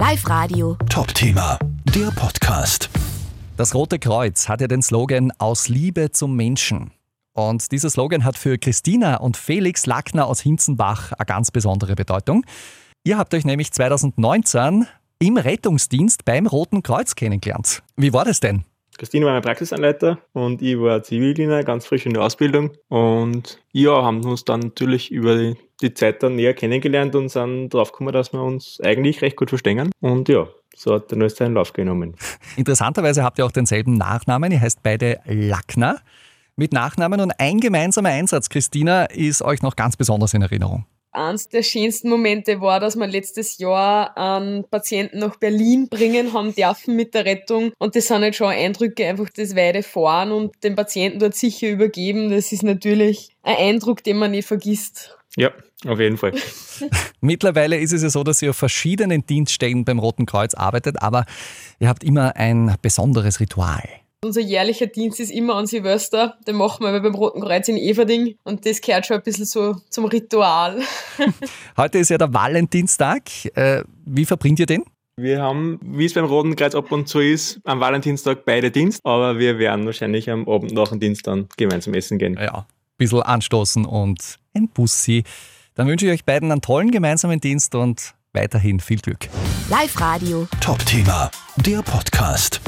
Live Radio. Top-Thema, der Podcast. Das Rote Kreuz hat ja den Slogan Aus Liebe zum Menschen. Und dieser Slogan hat für Christina und Felix Lackner aus Hinzenbach eine ganz besondere Bedeutung. Ihr habt euch nämlich 2019 im Rettungsdienst beim Roten Kreuz kennengelernt. Wie war das denn? Christine war mein Praxisanleiter und ich war Zivildiener, ganz frisch in der Ausbildung. Und ja, haben uns dann natürlich über die, die Zeit dann näher kennengelernt und sind drauf gekommen, dass wir uns eigentlich recht gut verstehen. Und ja, so hat dann alles seinen Lauf genommen. Interessanterweise habt ihr auch denselben Nachnamen. Ihr heißt beide Lackner mit Nachnamen und ein gemeinsamer Einsatz, Christina, ist euch noch ganz besonders in Erinnerung. Eins der schönsten Momente war, dass wir letztes Jahr einen Patienten nach Berlin bringen haben dürfen mit der Rettung. Und das sind halt schon Eindrücke, einfach das weite Fahren und den Patienten dort sicher übergeben. Das ist natürlich ein Eindruck, den man nicht vergisst. Ja, auf jeden Fall. Mittlerweile ist es ja so, dass ihr auf verschiedenen Dienststellen beim Roten Kreuz arbeitet, aber ihr habt immer ein besonderes Ritual. Unser jährlicher Dienst ist immer an Silvester. Den machen wir beim Roten Kreuz in Everding. Und das gehört schon ein bisschen so zum Ritual. Heute ist ja der Valentinstag. Äh, wie verbringt ihr den? Wir haben, wie es beim Roten Kreuz ab und zu ist, am Valentinstag beide Dienst, aber wir werden wahrscheinlich am Abend nach dem Dienst dann gemeinsam essen gehen. Ja, ein bisschen anstoßen und ein Bussi. Dann wünsche ich euch beiden einen tollen gemeinsamen Dienst und weiterhin viel Glück. Live Radio. Top-Thema, der Podcast.